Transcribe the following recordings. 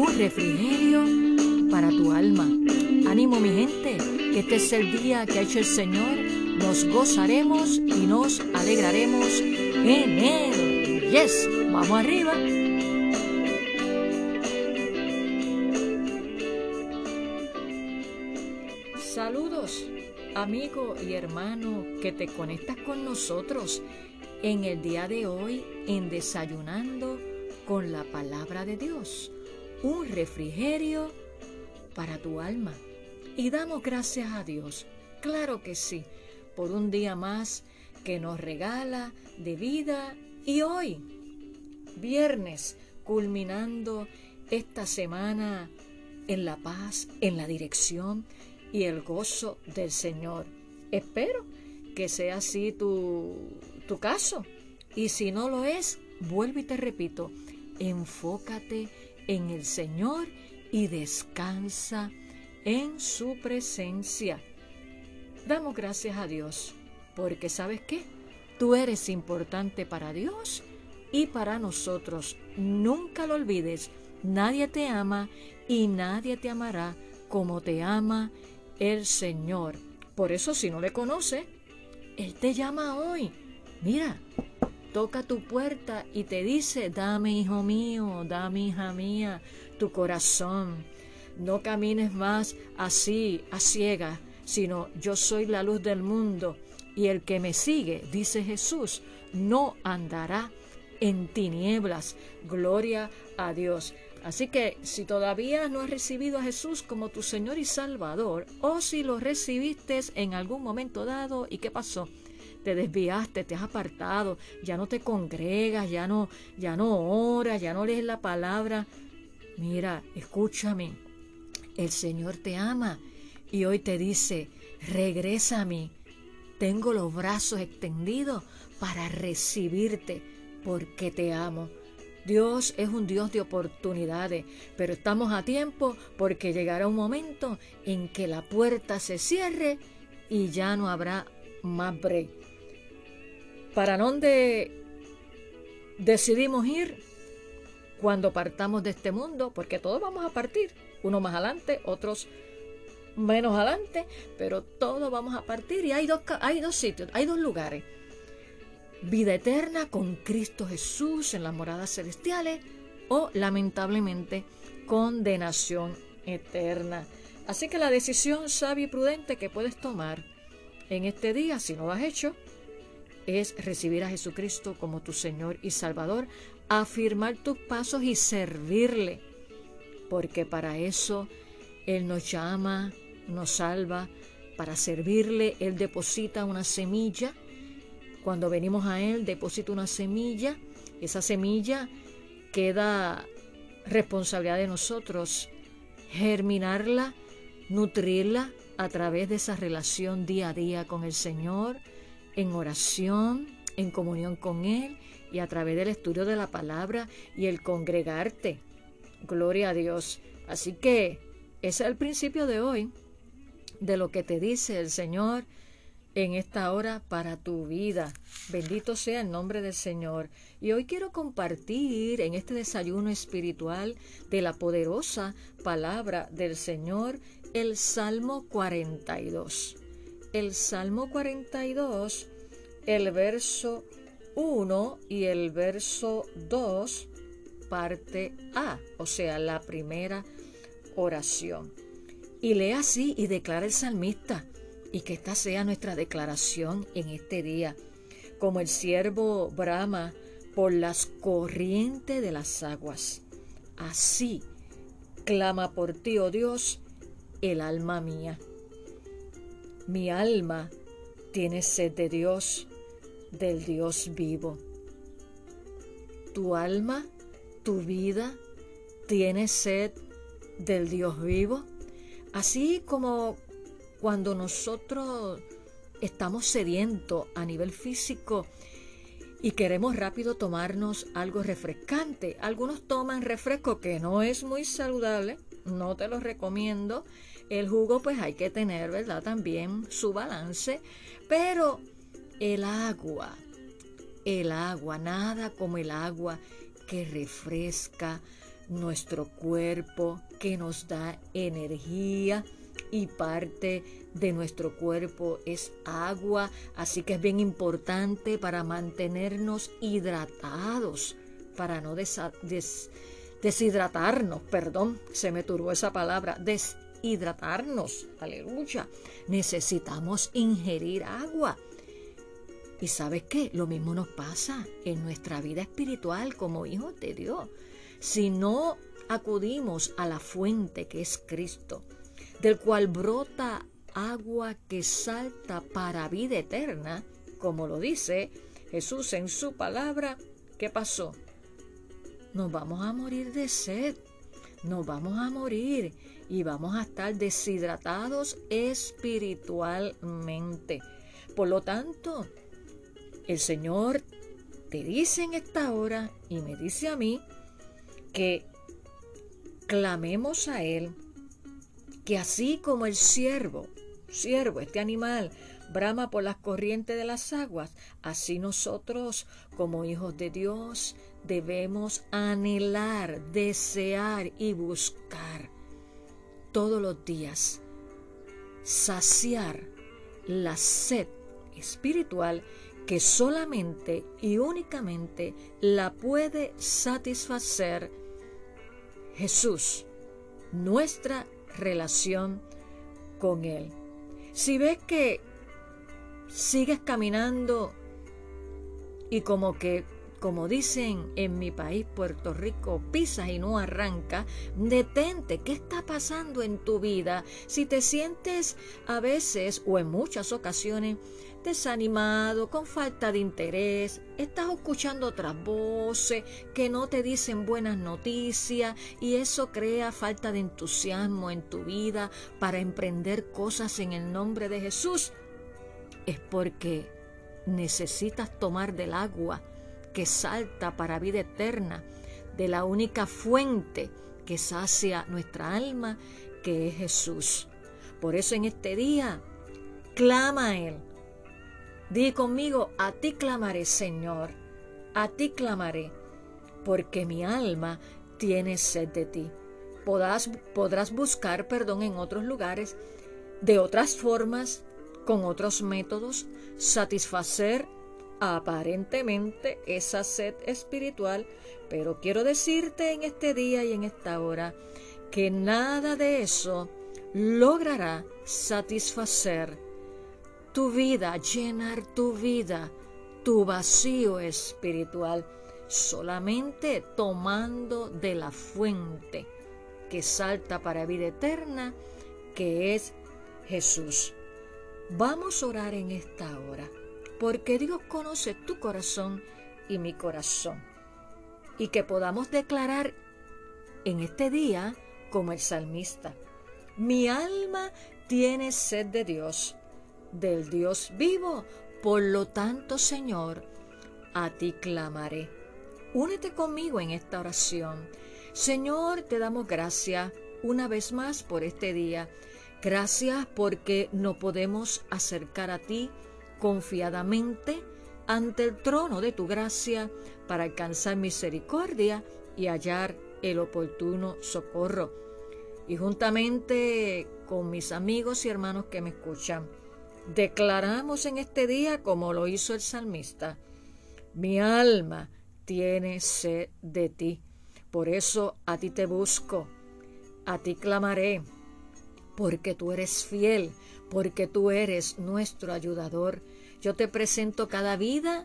Un refrigerio para tu alma. Ánimo mi gente, que este es el día que ha hecho el Señor. Nos gozaremos y nos alegraremos en Él. Yes, vamos arriba. Saludos, amigo y hermano que te conectas con nosotros en el día de hoy en Desayunando con la Palabra de Dios. Un refrigerio para tu alma. Y damos gracias a Dios, claro que sí, por un día más que nos regala de vida y hoy, viernes, culminando esta semana en la paz, en la dirección y el gozo del Señor. Espero que sea así tu, tu caso. Y si no lo es, vuelvo y te repito, enfócate en el Señor y descansa en su presencia. Damos gracias a Dios, porque sabes qué, tú eres importante para Dios y para nosotros. Nunca lo olvides, nadie te ama y nadie te amará como te ama el Señor. Por eso si no le conoce, Él te llama hoy. Mira, toca tu puerta y te dice, dame hijo mío, dame hija mía, tu corazón. No camines más así, a ciegas, sino yo soy la luz del mundo y el que me sigue, dice Jesús, no andará en tinieblas. Gloria a Dios. Así que si todavía no has recibido a Jesús como tu Señor y Salvador, o si lo recibiste en algún momento dado, ¿y qué pasó? Te desviaste, te has apartado, ya no te congregas, ya no, ya no oras, ya no lees la palabra. Mira, escúchame, el Señor te ama y hoy te dice, regresa a mí. Tengo los brazos extendidos para recibirte porque te amo. Dios es un Dios de oportunidades, pero estamos a tiempo porque llegará un momento en que la puerta se cierre y ya no habrá más break. ¿Para dónde decidimos ir cuando partamos de este mundo? Porque todos vamos a partir, uno más adelante, otros menos adelante, pero todos vamos a partir y hay dos, hay dos sitios, hay dos lugares vida eterna con Cristo Jesús en las moradas celestiales o lamentablemente condenación eterna. Así que la decisión sabia y prudente que puedes tomar en este día, si no lo has hecho, es recibir a Jesucristo como tu Señor y Salvador, afirmar tus pasos y servirle, porque para eso Él nos llama, nos salva, para servirle Él deposita una semilla cuando venimos a Él, deposita una semilla. Esa semilla queda responsabilidad de nosotros germinarla, nutrirla a través de esa relación día a día con el Señor, en oración, en comunión con Él y a través del estudio de la palabra y el congregarte. Gloria a Dios. Así que ese es el principio de hoy, de lo que te dice el Señor en esta hora para tu vida. Bendito sea el nombre del Señor. Y hoy quiero compartir en este desayuno espiritual de la poderosa palabra del Señor el Salmo 42. El Salmo 42, el verso 1 y el verso 2, parte A, o sea, la primera oración. Y lee así y declara el salmista y que esta sea nuestra declaración en este día. Como el siervo brama por las corrientes de las aguas. Así clama por ti, oh Dios, el alma mía. Mi alma tiene sed de Dios, del Dios vivo. Tu alma, tu vida, tiene sed del Dios vivo. Así como cuando nosotros estamos sedientos a nivel físico y queremos rápido tomarnos algo refrescante. Algunos toman refresco que no es muy saludable, no te lo recomiendo. El jugo pues hay que tener, ¿verdad? También su balance, pero el agua, el agua, nada como el agua que refresca nuestro cuerpo, que nos da energía y parte de nuestro cuerpo es agua, así que es bien importante para mantenernos hidratados, para no deshidratarnos, perdón, se me turbó esa palabra, deshidratarnos, aleluya. Necesitamos ingerir agua. Y sabes qué, lo mismo nos pasa en nuestra vida espiritual como hijos de Dios. Si no acudimos a la fuente que es Cristo, del cual brota agua que salta para vida eterna, como lo dice Jesús en su palabra, ¿qué pasó? Nos vamos a morir de sed, nos vamos a morir y vamos a estar deshidratados espiritualmente. Por lo tanto, el Señor te dice en esta hora y me dice a mí que clamemos a Él, que así como el siervo, siervo, este animal, brama por las corrientes de las aguas, así nosotros como hijos de Dios debemos anhelar, desear y buscar todos los días, saciar la sed espiritual que solamente y únicamente la puede satisfacer Jesús, nuestra relación con Él. Si ves que sigues caminando y como que como dicen en mi país, Puerto Rico, pisas y no arranca, detente. ¿Qué está pasando en tu vida? Si te sientes a veces o en muchas ocasiones desanimado, con falta de interés, estás escuchando otras voces que no te dicen buenas noticias y eso crea falta de entusiasmo en tu vida para emprender cosas en el nombre de Jesús, es porque necesitas tomar del agua que salta para vida eterna, de la única fuente que sacia nuestra alma, que es Jesús. Por eso en este día, clama a Él. Di conmigo, a ti clamaré, Señor, a ti clamaré, porque mi alma tiene sed de ti. Podrás, podrás buscar perdón en otros lugares, de otras formas, con otros métodos, satisfacer aparentemente esa sed espiritual, pero quiero decirte en este día y en esta hora que nada de eso logrará satisfacer tu vida, llenar tu vida, tu vacío espiritual, solamente tomando de la fuente que salta para vida eterna, que es Jesús. Vamos a orar en esta hora porque Dios conoce tu corazón y mi corazón. Y que podamos declarar en este día como el salmista, mi alma tiene sed de Dios, del Dios vivo, por lo tanto, Señor, a ti clamaré. Únete conmigo en esta oración. Señor, te damos gracias una vez más por este día. Gracias porque no podemos acercar a ti confiadamente ante el trono de tu gracia para alcanzar misericordia y hallar el oportuno socorro. Y juntamente con mis amigos y hermanos que me escuchan, declaramos en este día, como lo hizo el salmista, mi alma tiene sed de ti. Por eso a ti te busco, a ti clamaré, porque tú eres fiel, porque tú eres nuestro ayudador. Yo te presento cada vida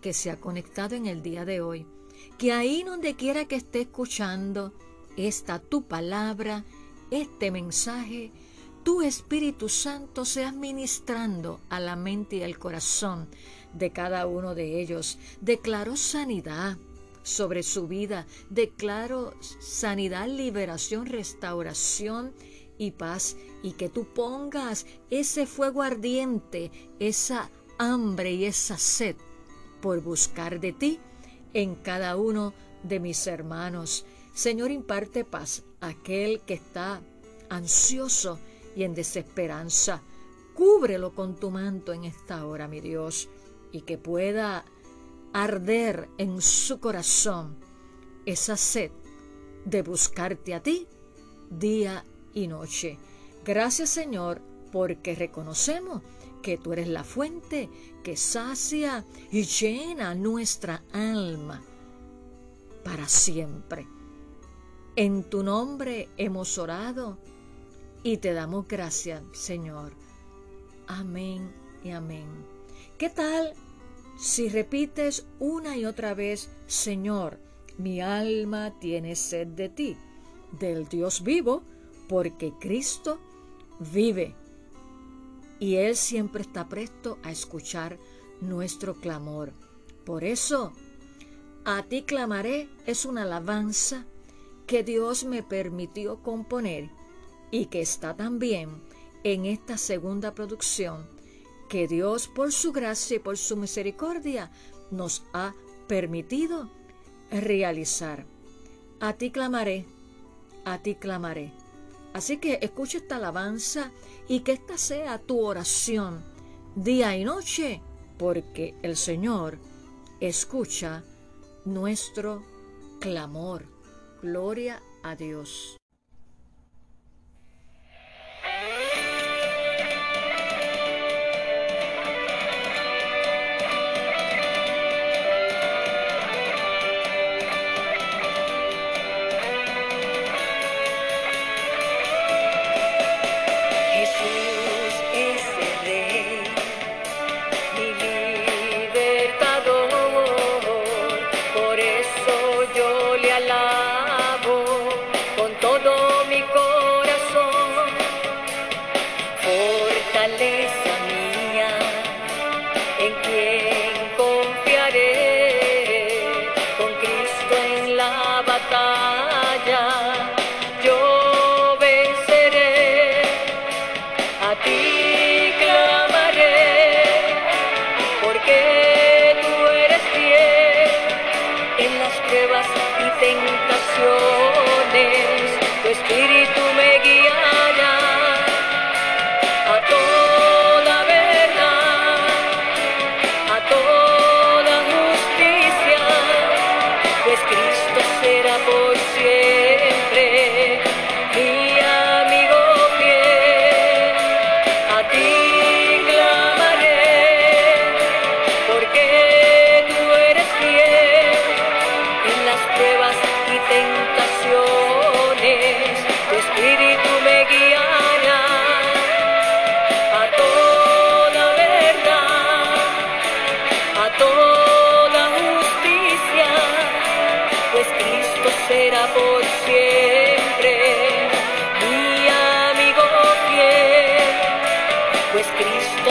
que se ha conectado en el día de hoy. Que ahí donde quiera que esté escuchando esta tu palabra, este mensaje, tu Espíritu Santo seas ministrando a la mente y al corazón de cada uno de ellos. Declaro sanidad sobre su vida. Declaro sanidad, liberación, restauración y paz y que tú pongas ese fuego ardiente, esa hambre y esa sed por buscar de ti en cada uno de mis hermanos. Señor, imparte paz aquel que está ansioso y en desesperanza. Cúbrelo con tu manto en esta hora, mi Dios, y que pueda arder en su corazón esa sed de buscarte a ti día y noche. Gracias Señor, porque reconocemos que tú eres la fuente que sacia y llena nuestra alma para siempre. En tu nombre hemos orado y te damos gracias, Señor. Amén y amén. ¿Qué tal si repites una y otra vez, Señor, mi alma tiene sed de ti, del Dios vivo, porque Cristo vive y Él siempre está presto a escuchar nuestro clamor. Por eso, a ti clamaré es una alabanza que Dios me permitió componer y que está también en esta segunda producción que Dios por su gracia y por su misericordia nos ha permitido realizar. A ti clamaré, a ti clamaré. Así que escucha esta alabanza y que esta sea tu oración día y noche, porque el Señor escucha nuestro clamor. Gloria a Dios. Cristo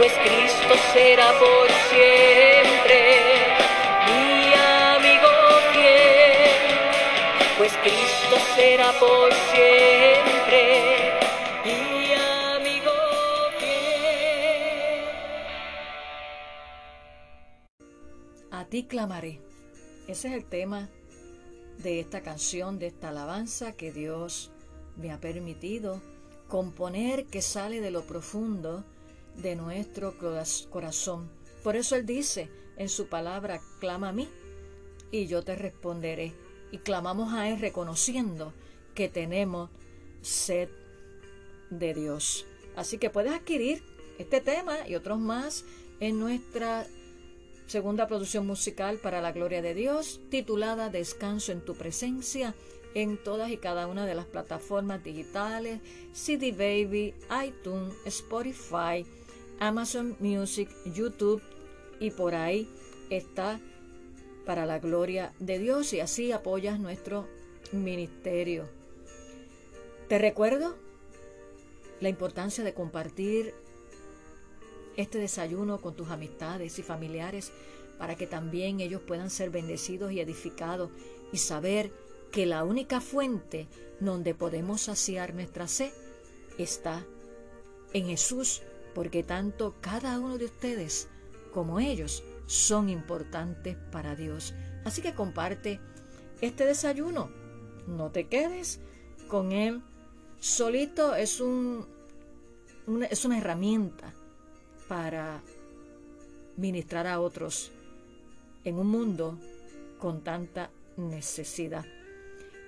pues Cristo será por siempre mi amigo fiel, pues Cristo será por siempre mi amigo fiel. A ti clamaré. Ese es el tema de esta canción, de esta alabanza que Dios me ha permitido componer que sale de lo profundo de nuestro corazón. Por eso Él dice en su palabra, clama a mí y yo te responderé. Y clamamos a Él reconociendo que tenemos sed de Dios. Así que puedes adquirir este tema y otros más en nuestra segunda producción musical para la gloria de Dios, titulada Descanso en tu presencia, en todas y cada una de las plataformas digitales, CD Baby, iTunes, Spotify, Amazon Music, YouTube y por ahí está para la gloria de Dios y así apoyas nuestro ministerio. Te recuerdo la importancia de compartir este desayuno con tus amistades y familiares para que también ellos puedan ser bendecidos y edificados y saber que la única fuente donde podemos saciar nuestra sed está en Jesús, porque tanto cada uno de ustedes como ellos son importantes para Dios. Así que comparte este desayuno. No te quedes con él solito. Es, un, es una herramienta para ministrar a otros en un mundo con tanta necesidad.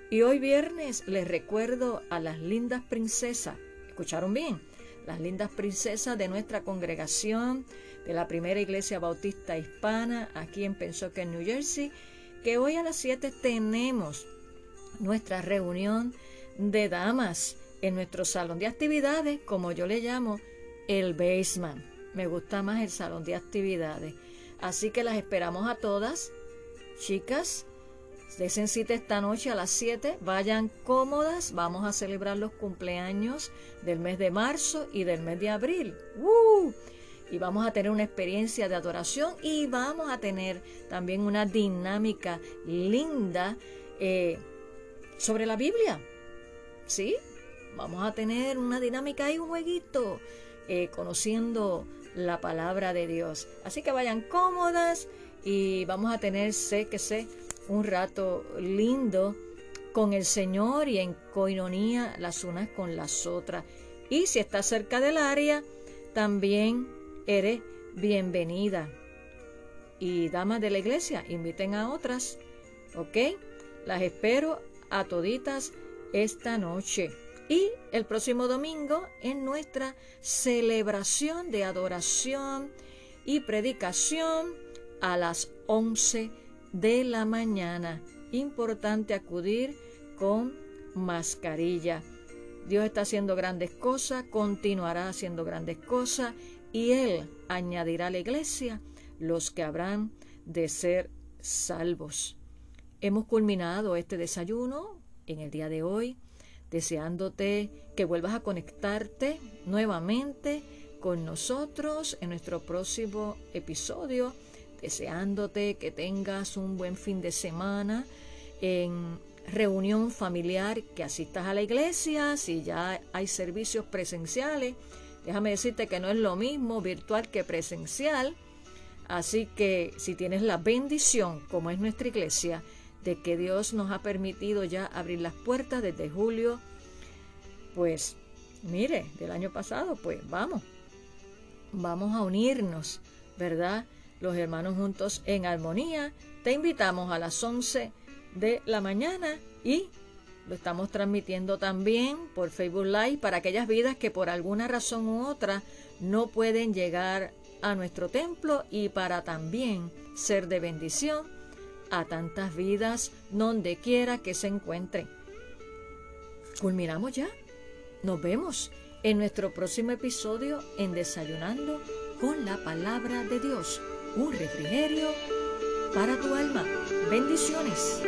Y hoy viernes les recuerdo a las lindas princesas, ¿escucharon bien? Las lindas princesas de nuestra congregación de la primera iglesia bautista hispana aquí en Pensacola, New Jersey, que hoy a las 7 tenemos nuestra reunión de damas en nuestro salón de actividades, como yo le llamo el basement. Me gusta más el salón de actividades. Así que las esperamos a todas. Chicas, desen cita esta noche a las 7. Vayan cómodas. Vamos a celebrar los cumpleaños del mes de marzo y del mes de abril. Y vamos a tener una experiencia de adoración y vamos a tener también una dinámica linda eh, sobre la Biblia. ¿Sí? Vamos a tener una dinámica y un jueguito eh, conociendo la palabra de Dios. Así que vayan cómodas y vamos a tener, sé que sé, un rato lindo con el Señor y en coinonía las unas con las otras. Y si estás cerca del área, también eres bienvenida. Y damas de la iglesia, inviten a otras, ¿ok? Las espero a toditas esta noche y el próximo domingo en nuestra celebración de adoración y predicación a las 11 de la mañana. Importante acudir con mascarilla. Dios está haciendo grandes cosas, continuará haciendo grandes cosas y Él añadirá a la iglesia los que habrán de ser salvos. Hemos culminado este desayuno en el día de hoy deseándote que vuelvas a conectarte nuevamente con nosotros en nuestro próximo episodio, deseándote que tengas un buen fin de semana en reunión familiar, que asistas a la iglesia, si ya hay servicios presenciales. Déjame decirte que no es lo mismo virtual que presencial. Así que si tienes la bendición, como es nuestra iglesia, de que Dios nos ha permitido ya abrir las puertas desde julio, pues mire, del año pasado, pues vamos, vamos a unirnos, ¿verdad? Los hermanos juntos en armonía. Te invitamos a las 11 de la mañana y lo estamos transmitiendo también por Facebook Live para aquellas vidas que por alguna razón u otra no pueden llegar a nuestro templo y para también ser de bendición a tantas vidas donde quiera que se encuentren. ¿Culminamos ya? Nos vemos en nuestro próximo episodio en Desayunando con la Palabra de Dios, un refrigerio para tu alma. Bendiciones.